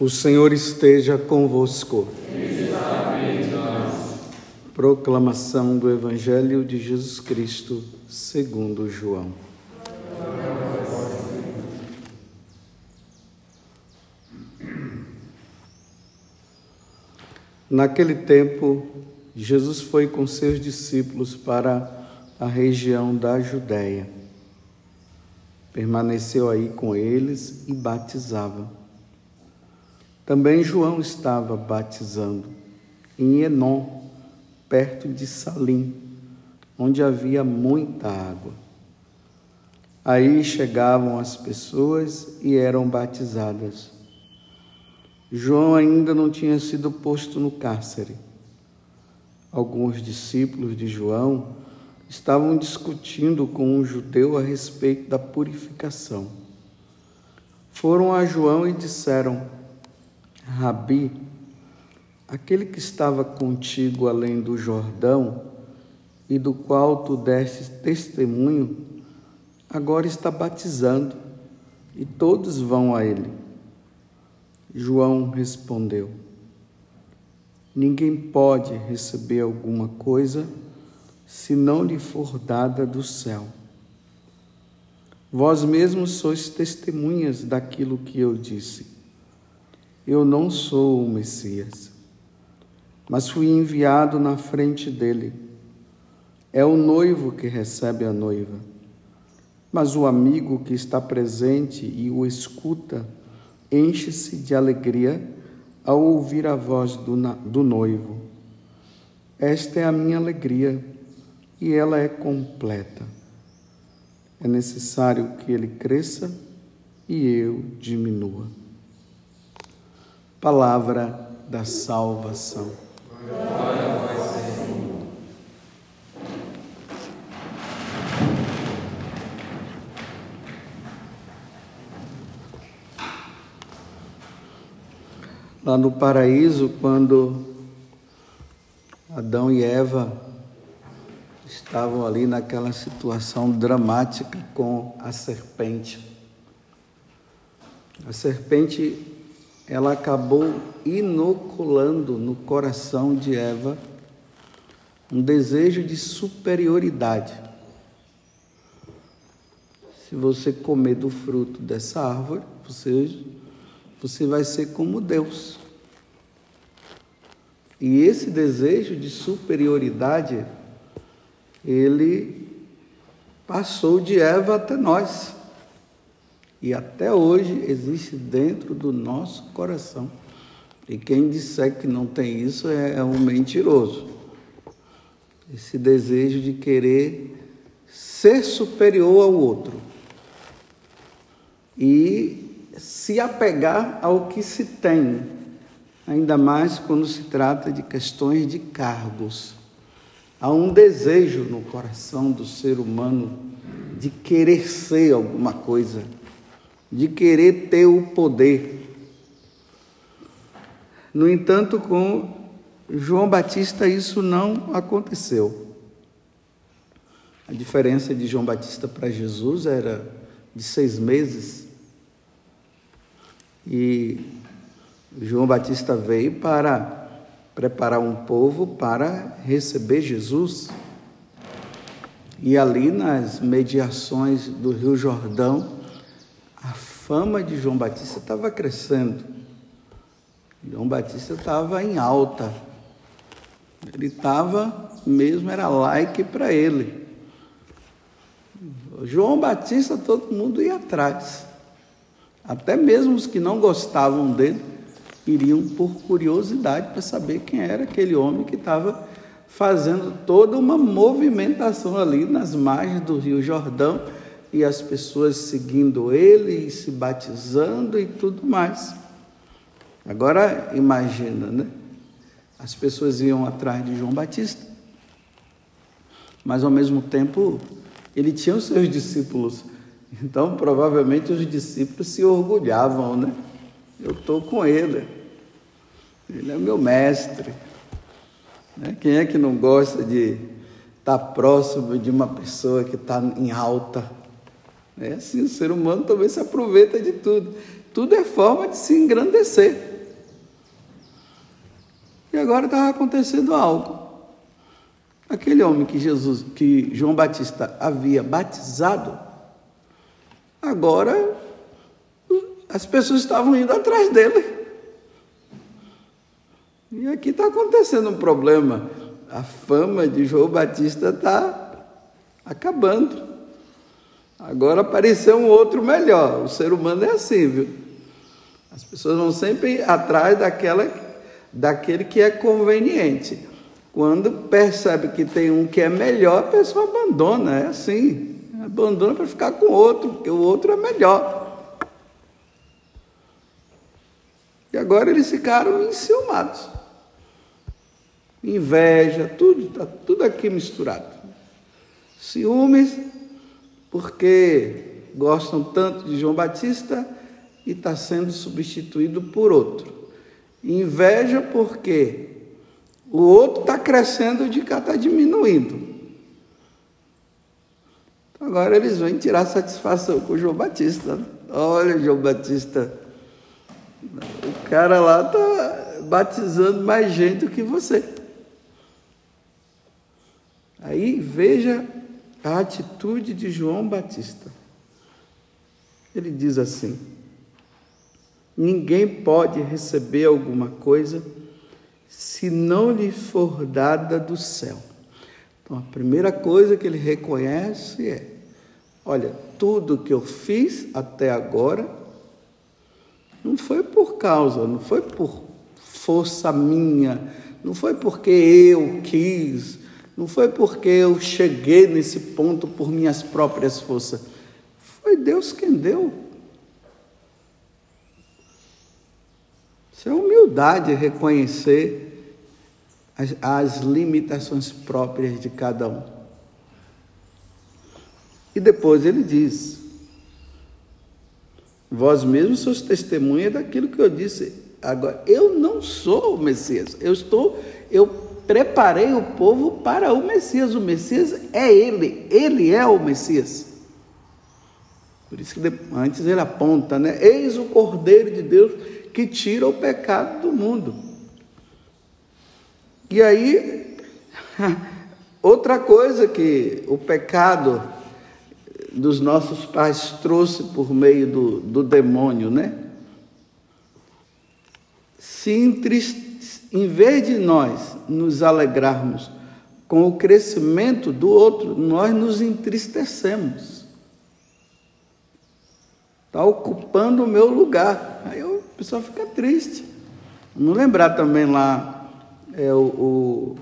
O Senhor esteja convosco. Proclamação do Evangelho de Jesus Cristo, segundo João. Naquele tempo, Jesus foi com seus discípulos para a região da Judéia. Permaneceu aí com eles e batizava. Também João estava batizando em Enon, perto de Salim, onde havia muita água. Aí chegavam as pessoas e eram batizadas. João ainda não tinha sido posto no cárcere. Alguns discípulos de João estavam discutindo com um judeu a respeito da purificação. Foram a João e disseram: Rabi, aquele que estava contigo além do Jordão e do qual tu deste testemunho, agora está batizando e todos vão a ele. João respondeu: Ninguém pode receber alguma coisa se não lhe for dada do céu. Vós mesmos sois testemunhas daquilo que eu disse. Eu não sou o Messias, mas fui enviado na frente dele. É o noivo que recebe a noiva. Mas o amigo que está presente e o escuta enche-se de alegria ao ouvir a voz do, do noivo. Esta é a minha alegria e ela é completa. É necessário que ele cresça e eu diminua. Palavra da salvação. Lá no paraíso, quando Adão e Eva estavam ali naquela situação dramática com a serpente. A serpente ela acabou inoculando no coração de Eva um desejo de superioridade. Se você comer do fruto dessa árvore, você, você vai ser como Deus. E esse desejo de superioridade, ele passou de Eva até nós. E até hoje existe dentro do nosso coração. E quem disser que não tem isso é, é um mentiroso. Esse desejo de querer ser superior ao outro e se apegar ao que se tem, ainda mais quando se trata de questões de cargos. Há um desejo no coração do ser humano de querer ser alguma coisa de querer ter o poder. No entanto, com João Batista isso não aconteceu. A diferença de João Batista para Jesus era de seis meses. E João Batista veio para preparar um povo para receber Jesus. E ali nas mediações do Rio Jordão, fama de João Batista estava crescendo. João Batista estava em alta. Ele estava mesmo, era like para ele. João Batista, todo mundo ia atrás. Até mesmo os que não gostavam dele iriam por curiosidade para saber quem era aquele homem que estava fazendo toda uma movimentação ali nas margens do Rio Jordão e as pessoas seguindo ele e se batizando e tudo mais. Agora imagina, né? As pessoas iam atrás de João Batista, mas ao mesmo tempo ele tinha os seus discípulos. Então, provavelmente os discípulos se orgulhavam, né? Eu estou com ele, ele é meu mestre. Né? Quem é que não gosta de estar próximo de uma pessoa que está em alta? É assim, o ser humano também se aproveita de tudo. Tudo é forma de se engrandecer. E agora estava acontecendo algo. Aquele homem que Jesus, que João Batista havia batizado, agora as pessoas estavam indo atrás dele. E aqui está acontecendo um problema. A fama de João Batista está acabando. Agora apareceu um outro melhor. O ser humano é assim, viu? As pessoas vão sempre atrás daquela, daquele que é conveniente. Quando percebe que tem um que é melhor, a pessoa abandona, é assim. Abandona para ficar com outro, porque o outro é melhor. E agora eles ficaram enciumados. Inveja, tudo, está tudo aqui misturado. Ciúmes, porque gostam tanto de João Batista e está sendo substituído por outro. Inveja, porque o outro está crescendo e de cá está diminuindo. Agora eles vêm tirar satisfação com o João Batista. Olha, João Batista o cara lá está batizando mais gente do que você. Aí veja a atitude de João Batista. Ele diz assim: Ninguém pode receber alguma coisa se não lhe for dada do céu. Então, a primeira coisa que ele reconhece é: olha, tudo que eu fiz até agora não foi por causa, não foi por força minha, não foi porque eu quis, não foi porque eu cheguei nesse ponto por minhas próprias forças. Foi Deus quem deu. Isso é humildade reconhecer as, as limitações próprias de cada um. E depois ele diz: Vós mesmos sois testemunha daquilo que eu disse. Agora, eu não sou o Messias. Eu estou, eu preparei o povo para o Messias. O Messias é ele. Ele é o Messias. Por isso que antes ele aponta, né? Eis o Cordeiro de Deus que tira o pecado do mundo. E aí, outra coisa que o pecado dos nossos pais trouxe por meio do, do demônio, né? Se entriste, em vez de nós nos alegrarmos com o crescimento do outro, nós nos entristecemos. Está ocupando o meu lugar. Aí o pessoal fica triste. Vamos lembrar também lá é, o, o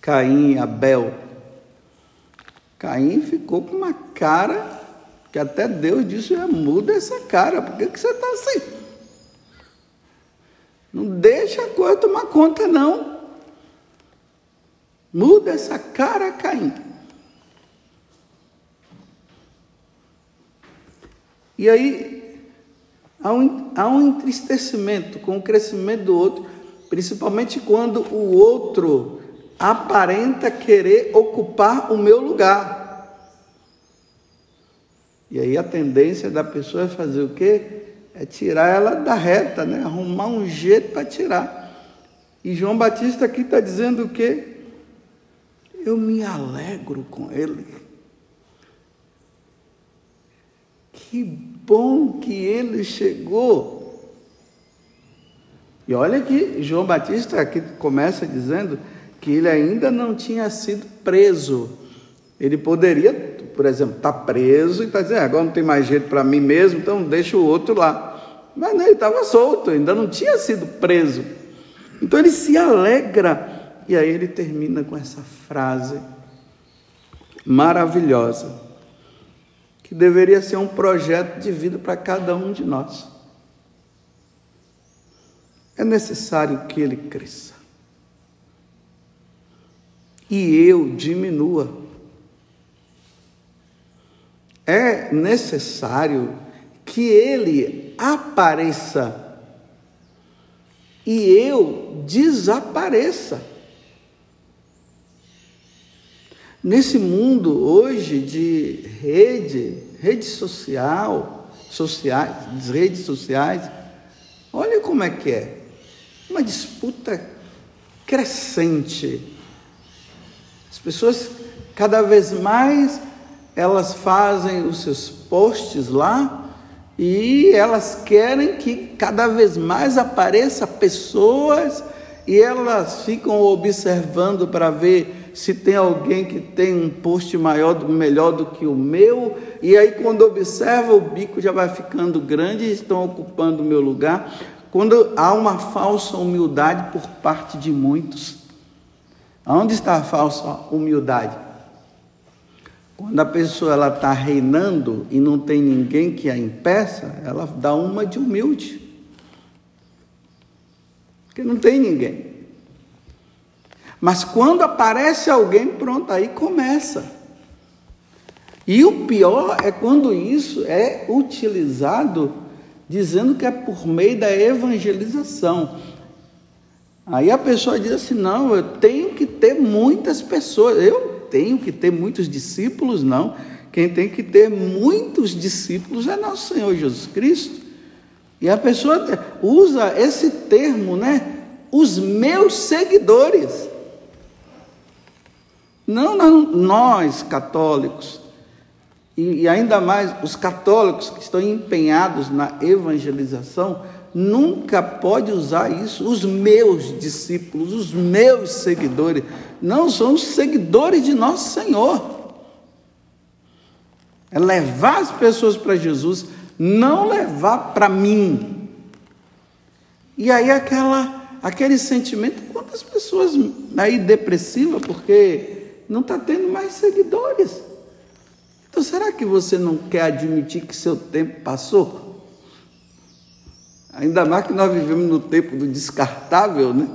Caim e Abel Caim ficou com uma cara que até Deus disse: muda essa cara, por que, que você está assim? Não deixa a coisa tomar conta, não. Muda essa cara, Caim. E aí há um, há um entristecimento com o crescimento do outro, principalmente quando o outro aparenta querer ocupar o meu lugar. E aí a tendência da pessoa é fazer o quê? É tirar ela da reta, né? Arrumar um jeito para tirar. E João Batista aqui está dizendo o quê? Eu me alegro com ele. Que bom que ele chegou. E olha que João Batista aqui começa dizendo que ele ainda não tinha sido preso. Ele poderia, por exemplo, estar tá preso e estar tá dizendo, ah, agora não tem mais jeito para mim mesmo, então deixa o outro lá. Mas não, ele estava solto, ainda não tinha sido preso. Então ele se alegra. E aí ele termina com essa frase maravilhosa, que deveria ser um projeto de vida para cada um de nós. É necessário que ele cresça e eu diminua. É necessário que ele apareça e eu desapareça. Nesse mundo hoje de rede, rede social, sociais, redes sociais. Olha como é que é. Uma disputa crescente. As pessoas cada vez mais elas fazem os seus posts lá e elas querem que cada vez mais apareça pessoas e elas ficam observando para ver se tem alguém que tem um post maior, melhor do que o meu, e aí quando observa o bico já vai ficando grande e estão ocupando o meu lugar. Quando há uma falsa humildade por parte de muitos. Onde está a falsa humildade? Quando a pessoa ela está reinando e não tem ninguém que a impeça, ela dá uma de humilde. Porque não tem ninguém. Mas quando aparece alguém, pronto, aí começa. E o pior é quando isso é utilizado dizendo que é por meio da evangelização. Aí a pessoa diz assim: não, eu tenho que ter muitas pessoas. Eu tenho que ter muitos discípulos, não. Quem tem que ter muitos discípulos é nosso Senhor Jesus Cristo. E a pessoa usa esse termo, né? Os meus seguidores. Não, não nós católicos, e, e ainda mais os católicos que estão empenhados na evangelização, nunca pode usar isso. Os meus discípulos, os meus seguidores, não são os seguidores de nosso Senhor. É levar as pessoas para Jesus, não levar para mim. E aí aquela, aquele sentimento, quantas pessoas aí depressivas porque não está tendo mais seguidores. Então será que você não quer admitir que seu tempo passou? Ainda mais que nós vivemos no tempo do descartável, né?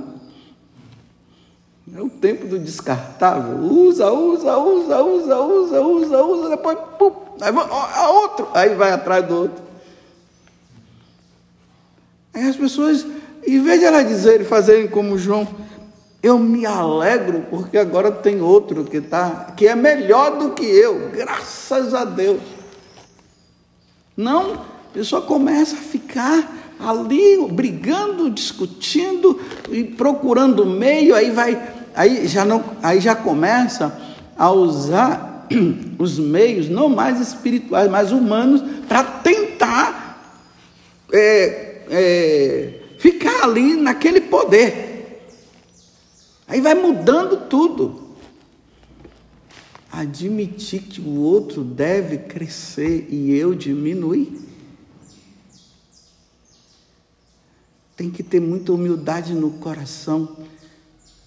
É o tempo do descartável. Usa, usa, usa, usa, usa, usa, usa, depois, pum, aí vai, ó, outro, aí vai atrás do outro. Aí as pessoas, em vez de elas dizerem, fazerem como João, eu me alegro porque agora tem outro que tá, que é melhor do que eu, graças a Deus. Não, a pessoa começa a ficar ali brigando, discutindo e procurando meio, aí vai, aí já não, aí já começa a usar os meios não mais espirituais, mas humanos para tentar é, é, ficar ali naquele poder. Aí vai mudando tudo. Admitir que o outro deve crescer e eu diminuir. Tem que ter muita humildade no coração,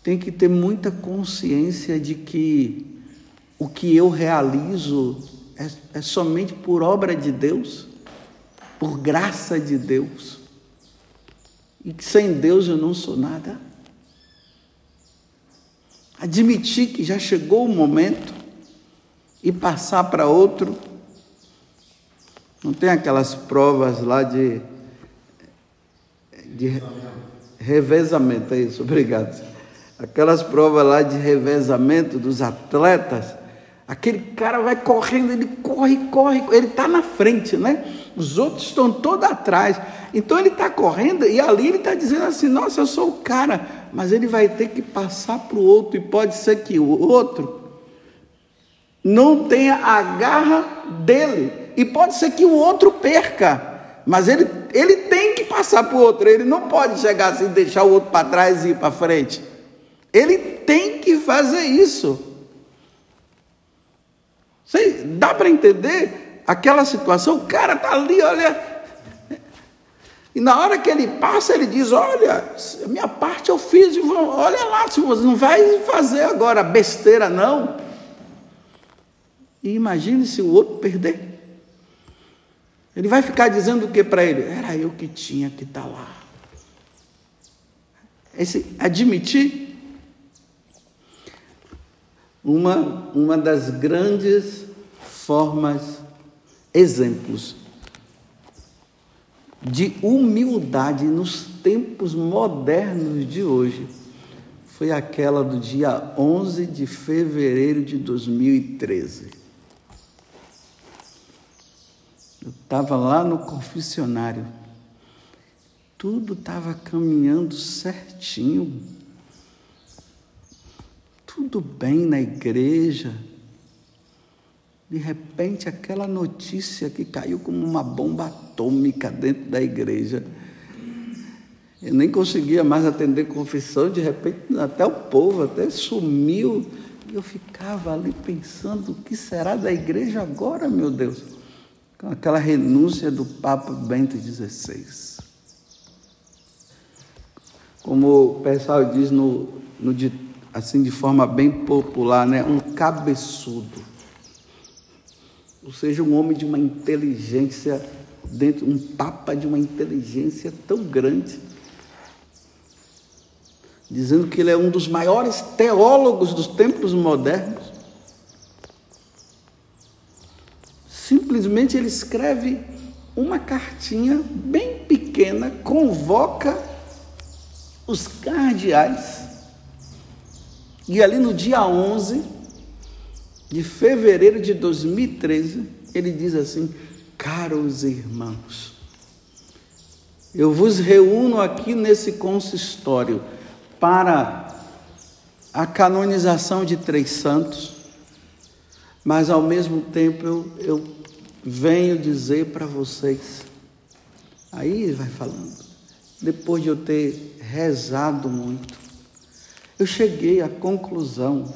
tem que ter muita consciência de que o que eu realizo é, é somente por obra de Deus, por graça de Deus, e que sem Deus eu não sou nada. Admitir que já chegou o momento e passar para outro. Não tem aquelas provas lá de de revezamento, é isso, obrigado. Aquelas provas lá de revezamento dos atletas, aquele cara vai correndo, ele corre, corre, ele está na frente, né? Os outros estão todos atrás. Então ele está correndo e ali ele está dizendo assim: Nossa, eu sou o cara, mas ele vai ter que passar para o outro, e pode ser que o outro não tenha a garra dele, e pode ser que o outro perca. Mas ele, ele tem que passar para o outro, ele não pode chegar assim, deixar o outro para trás e ir para frente. Ele tem que fazer isso. Você, dá para entender aquela situação? O cara está ali, olha. E na hora que ele passa, ele diz: Olha, minha parte eu fiz, olha lá, não vai fazer agora besteira, não. E imagine se o outro perder. Ele vai ficar dizendo o que para ele? Era eu que tinha que estar tá lá. Esse admitir uma, uma das grandes formas, exemplos de humildade nos tempos modernos de hoje foi aquela do dia 11 de fevereiro de 2013. Eu estava lá no confessionário. Tudo estava caminhando certinho. Tudo bem na igreja. De repente, aquela notícia que caiu como uma bomba atômica dentro da igreja. Eu nem conseguia mais atender confissão, de repente, até o povo até sumiu. E eu ficava ali pensando: o que será da igreja agora, meu Deus? Com aquela renúncia do Papa Bento XVI. Como o pessoal diz no, no, assim de forma bem popular, né? um cabeçudo ou seja, um homem de uma inteligência, dentro, um papa de uma inteligência tão grande, dizendo que ele é um dos maiores teólogos dos tempos modernos. Simplesmente ele escreve uma cartinha bem pequena, convoca os cardeais, e ali no dia 11, de fevereiro de 2013, ele diz assim: Caros irmãos, eu vos reúno aqui nesse consistório para a canonização de três santos, mas ao mesmo tempo eu, eu venho dizer para vocês, aí vai falando, depois de eu ter rezado muito, eu cheguei à conclusão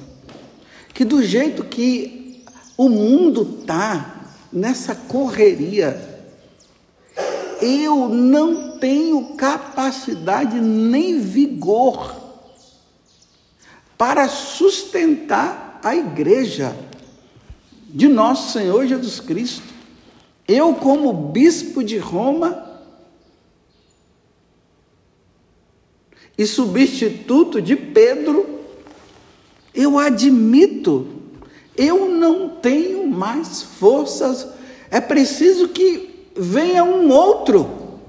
que do jeito que o mundo está, nessa correria, eu não tenho capacidade nem vigor para sustentar a igreja de nosso Senhor Jesus Cristo. Eu, como bispo de Roma e substituto de Pedro, eu admito, eu não tenho mais forças, é preciso que venha um outro.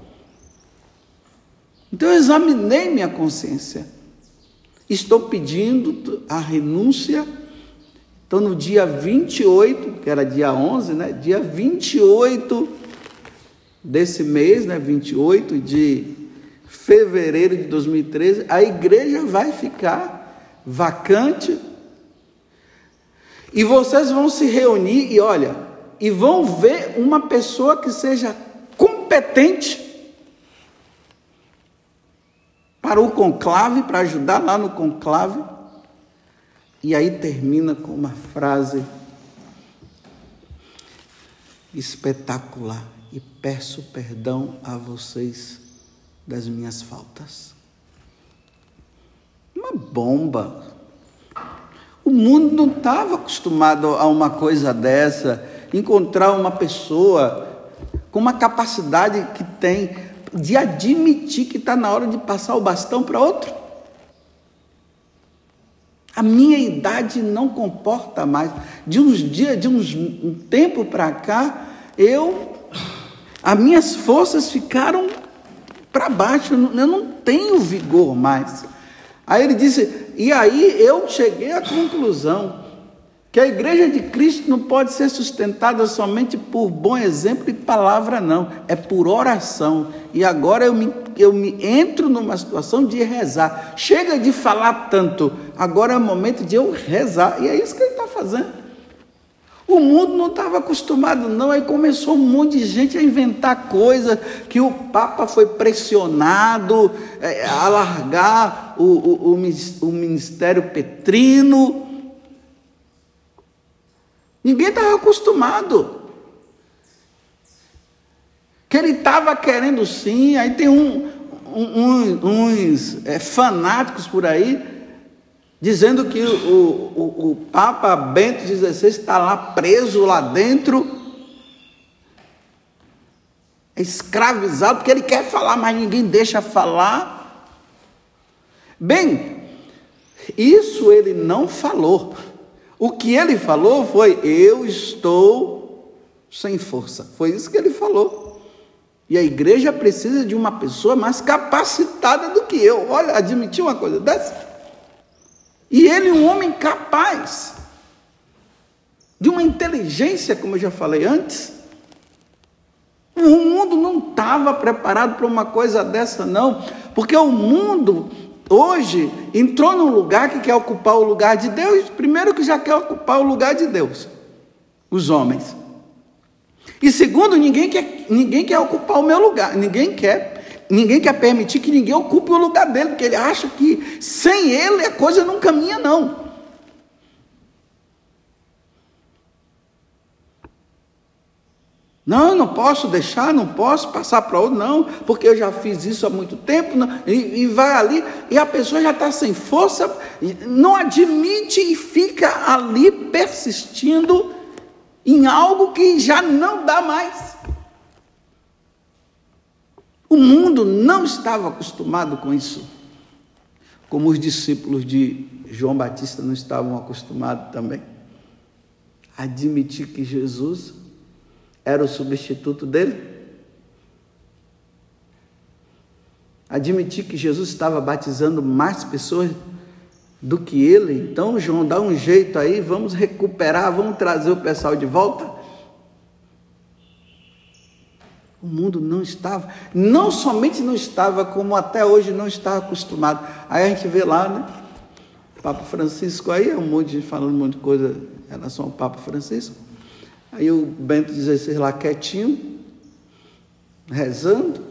Então eu examinei minha consciência. Estou pedindo a renúncia. Então no dia 28, que era dia 11, né? Dia 28 desse mês, né? 28 de fevereiro de 2013, a igreja vai ficar vacante. E vocês vão se reunir e olha, e vão ver uma pessoa que seja competente para o conclave, para ajudar lá no conclave. E aí termina com uma frase espetacular. E peço perdão a vocês das minhas faltas uma bomba. O mundo não estava acostumado a uma coisa dessa, encontrar uma pessoa com uma capacidade que tem de admitir que está na hora de passar o bastão para outro. A minha idade não comporta mais. De uns dias, de uns, um tempo para cá, eu, as minhas forças ficaram para baixo. Eu não tenho vigor mais. Aí ele disse, e aí eu cheguei à conclusão que a igreja de Cristo não pode ser sustentada somente por bom exemplo e palavra, não, é por oração. E agora eu me, eu me entro numa situação de rezar. Chega de falar tanto, agora é o momento de eu rezar. E é isso que ele está fazendo. O mundo não estava acostumado, não. Aí começou um monte de gente a inventar coisas que o Papa foi pressionado é, a largar o, o, o, o ministério petrino. Ninguém estava acostumado. Que ele estava querendo sim, aí tem um, um, uns é, fanáticos por aí dizendo que o, o, o Papa Bento XVI está lá preso lá dentro, escravizado, porque ele quer falar, mas ninguém deixa falar. Bem, isso ele não falou. O que ele falou foi: Eu estou sem força. Foi isso que ele falou. E a igreja precisa de uma pessoa mais capacitada do que eu. Olha, admitir uma coisa dessa. E ele, um homem capaz, de uma inteligência, como eu já falei antes, O mundo não estava preparado para uma coisa dessa, não, porque o mundo hoje entrou num lugar que quer ocupar o lugar de Deus, primeiro que já quer ocupar o lugar de Deus, os homens. E segundo, ninguém quer, ninguém quer ocupar o meu lugar, ninguém quer, ninguém quer permitir que ninguém ocupe o lugar dele, porque ele acha que sem ele a coisa não caminha, não. Não, não posso deixar, não posso passar para outro, não, porque eu já fiz isso há muito tempo, não, e, e, vai ali, e a pessoa já está sem força, não admite e fica ali persistindo em algo que já não dá mais. O mundo não estava acostumado com isso, como os discípulos de João Batista não estavam acostumados também. Admitir que Jesus era o substituto dele? Admitir que Jesus estava batizando mais pessoas do que ele, então João dá um jeito aí, vamos recuperar, vamos trazer o pessoal de volta. O mundo não estava, não somente não estava, como até hoje não está acostumado. Aí a gente vê lá, né? Papa Francisco aí, é um monte de gente falando um monte de coisa em relação ao Papa Francisco. Aí o Bento XVI lá quietinho, rezando.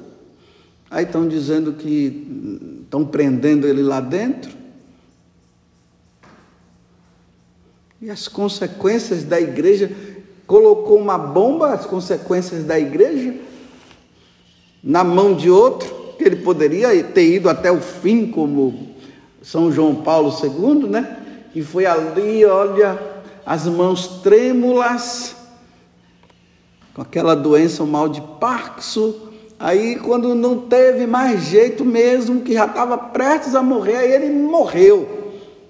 Aí estão dizendo que estão prendendo ele lá dentro. E as consequências da igreja, colocou uma bomba, as consequências da igreja, na mão de outro, que ele poderia ter ido até o fim, como São João Paulo II, né? E foi ali, olha, as mãos trêmulas, com aquela doença, o mal de Parkinson. Aí, quando não teve mais jeito mesmo, que já estava prestes a morrer, aí ele morreu.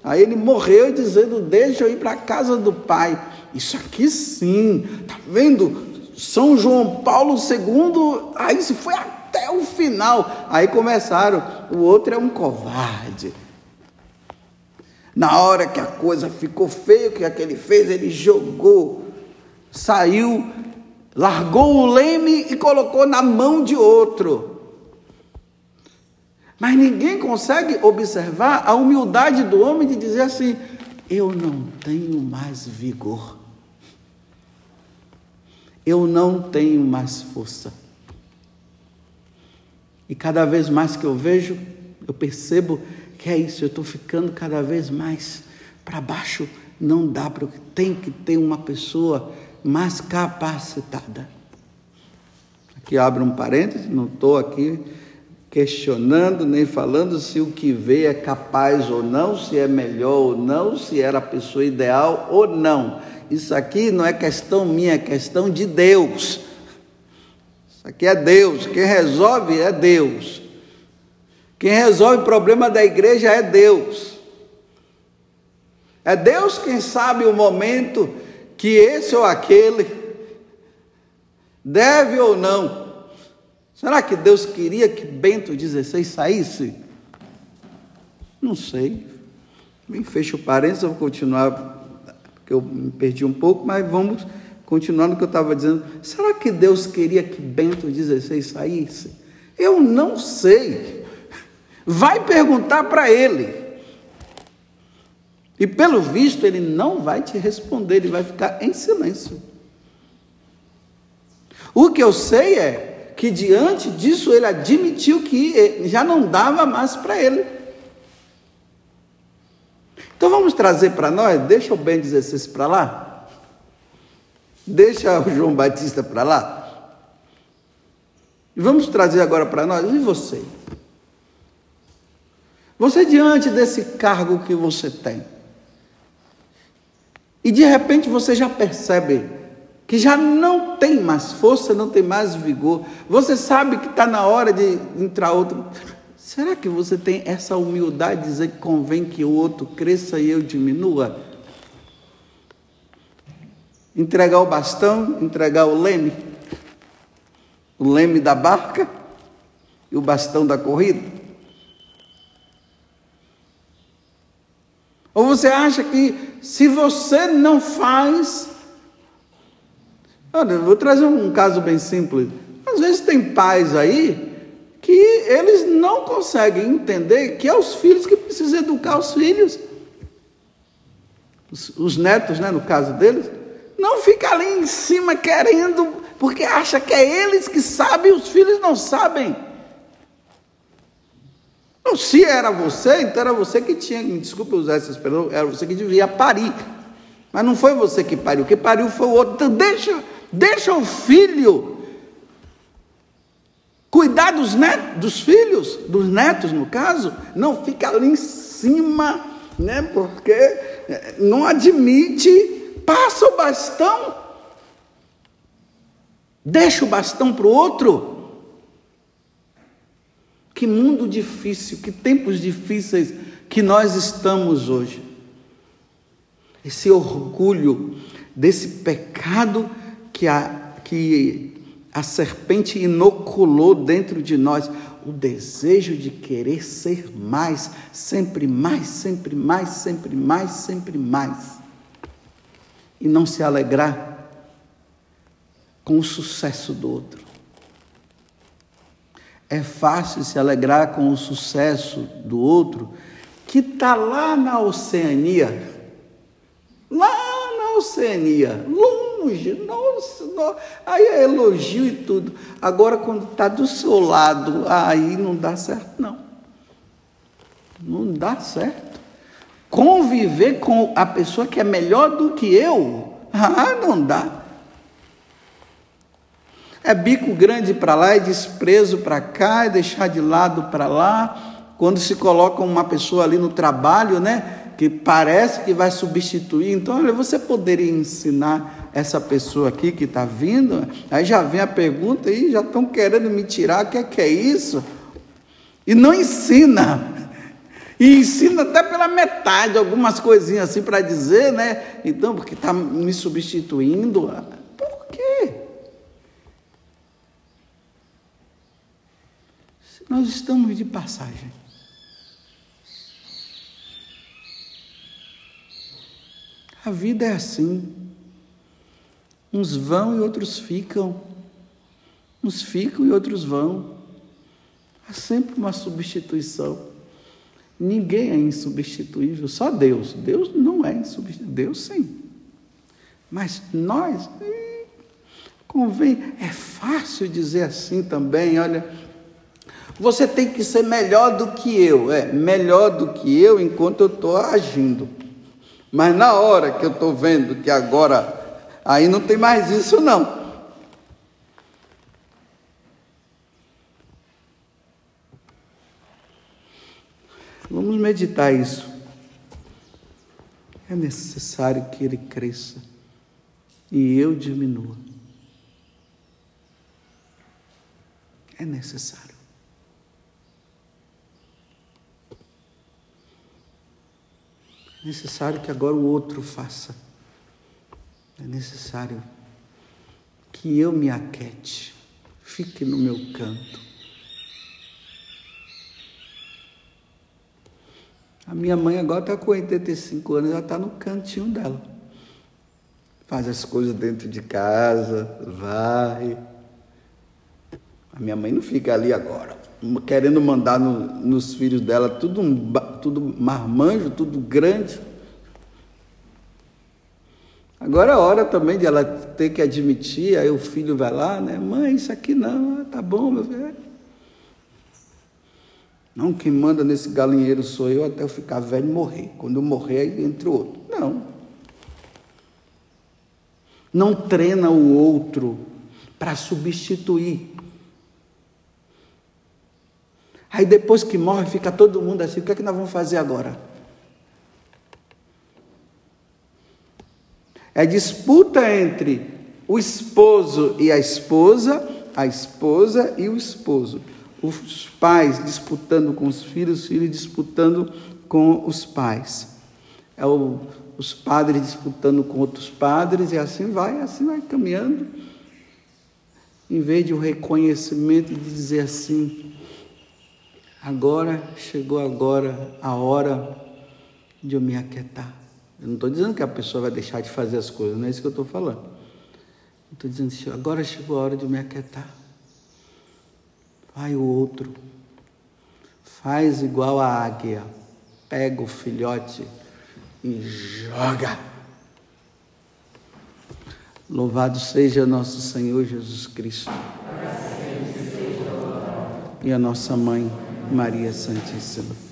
Aí ele morreu dizendo: Deixa eu ir para a casa do Pai. Isso aqui sim, tá vendo? São João Paulo II, aí se foi até o final. Aí começaram: o outro é um covarde. Na hora que a coisa ficou feia, o que aquele fez? Ele jogou, saiu largou o leme e colocou na mão de outro. Mas ninguém consegue observar a humildade do homem de dizer assim: eu não tenho mais vigor, eu não tenho mais força. E cada vez mais que eu vejo, eu percebo que é isso, eu estou ficando cada vez mais para baixo. Não dá para. Tem que ter uma pessoa mais capacitada. Aqui abre um parêntese, não estou aqui questionando nem falando se o que vê é capaz ou não, se é melhor ou não, se era a pessoa ideal ou não. Isso aqui não é questão minha, é questão de Deus. Isso aqui é Deus, quem resolve é Deus. Quem resolve o problema da igreja é Deus. É Deus quem sabe o momento que esse ou aquele deve ou não. Será que Deus queria que Bento XVI saísse? Não sei. Bem, fecho parênteses, eu vou continuar, porque eu me perdi um pouco, mas vamos continuar no que eu estava dizendo. Será que Deus queria que Bento XVI saísse? Eu não sei. Vai perguntar para ele. E pelo visto, ele não vai te responder, ele vai ficar em silêncio. O que eu sei é que diante disso ele admitiu que já não dava mais para ele. Então vamos trazer para nós, deixa o Ben 16 para lá. Deixa o João Batista para lá. E vamos trazer agora para nós, e você? Você diante desse cargo que você tem, e de repente você já percebe que já não tem mais força, não tem mais vigor. Você sabe que está na hora de entrar outro. Será que você tem essa humildade de dizer que convém que o outro cresça e eu diminua? Entregar o bastão, entregar o leme, o leme da barca e o bastão da corrida? Ou você acha que se você não faz. Olha, vou trazer um caso bem simples. Às vezes tem pais aí que eles não conseguem entender que é os filhos que precisam educar os filhos. Os, os netos, né, no caso deles, não fica ali em cima querendo, porque acha que é eles que sabem, os filhos não sabem. Não, se era você, então era você que tinha, desculpe usar essa expressão, era você que devia parir. Mas não foi você que pariu, que pariu foi o outro. Então deixa, deixa o filho cuidar dos netos, dos filhos, dos netos no caso, não fica ali em cima, né? Porque eh, não admite, passa o bastão, deixa o bastão para o outro. Que mundo difícil, que tempos difíceis que nós estamos hoje. Esse orgulho desse pecado que a, que a serpente inoculou dentro de nós, o desejo de querer ser mais, sempre mais, sempre mais, sempre mais, sempre mais. E não se alegrar com o sucesso do outro. É fácil se alegrar com o sucesso do outro que está lá na Oceania, lá na Oceania, longe, nossa, nossa, aí é elogio e tudo. Agora, quando está do seu lado, aí não dá certo, não. Não dá certo. Conviver com a pessoa que é melhor do que eu, ah, não dá. É bico grande para lá e desprezo para cá, e deixar de lado para lá. Quando se coloca uma pessoa ali no trabalho, né? Que parece que vai substituir. Então, olha, você poderia ensinar essa pessoa aqui que está vindo? Aí já vem a pergunta e já estão querendo me tirar. O que é, que é isso? E não ensina. E ensina até pela metade algumas coisinhas assim para dizer, né? Então, porque está me substituindo. Por quê? Nós estamos de passagem. A vida é assim. Uns vão e outros ficam. Uns ficam e outros vão. Há sempre uma substituição. Ninguém é insubstituível, só Deus. Deus não é insubstituível. Deus sim. Mas nós, convém, é fácil dizer assim também, olha, você tem que ser melhor do que eu. É, melhor do que eu enquanto eu estou agindo. Mas na hora que eu estou vendo que agora, aí não tem mais isso não. Vamos meditar isso. É necessário que ele cresça e eu diminua. É necessário. É necessário que agora o outro faça. É necessário que eu me aquete, fique no meu canto. A minha mãe agora está com 85 anos, ela está no cantinho dela. Faz as coisas dentro de casa, vai. A minha mãe não fica ali agora querendo mandar no, nos filhos dela tudo, tudo marmanjo, tudo grande. Agora é hora também de ela ter que admitir, aí o filho vai lá, né? Mãe, isso aqui não, tá bom, meu filho. Não, quem manda nesse galinheiro sou eu até eu ficar velho e morrer. Quando eu morrer, aí entra o outro. Não. Não treina o outro para substituir. Aí depois que morre, fica todo mundo assim: o que é que nós vamos fazer agora? É disputa entre o esposo e a esposa, a esposa e o esposo. Os pais disputando com os filhos, os filhos disputando com os pais. É o, os padres disputando com outros padres, e assim vai, assim vai caminhando. Em vez de o um reconhecimento de dizer assim, Agora, chegou agora a hora de eu me aquietar. Eu não estou dizendo que a pessoa vai deixar de fazer as coisas, não é isso que eu estou falando. Estou dizendo, assim, agora chegou a hora de eu me aquietar. Vai o outro. Faz igual a águia. Pega o filhote e joga. Louvado seja nosso Senhor Jesus Cristo. E a nossa mãe. Maria Santíssima.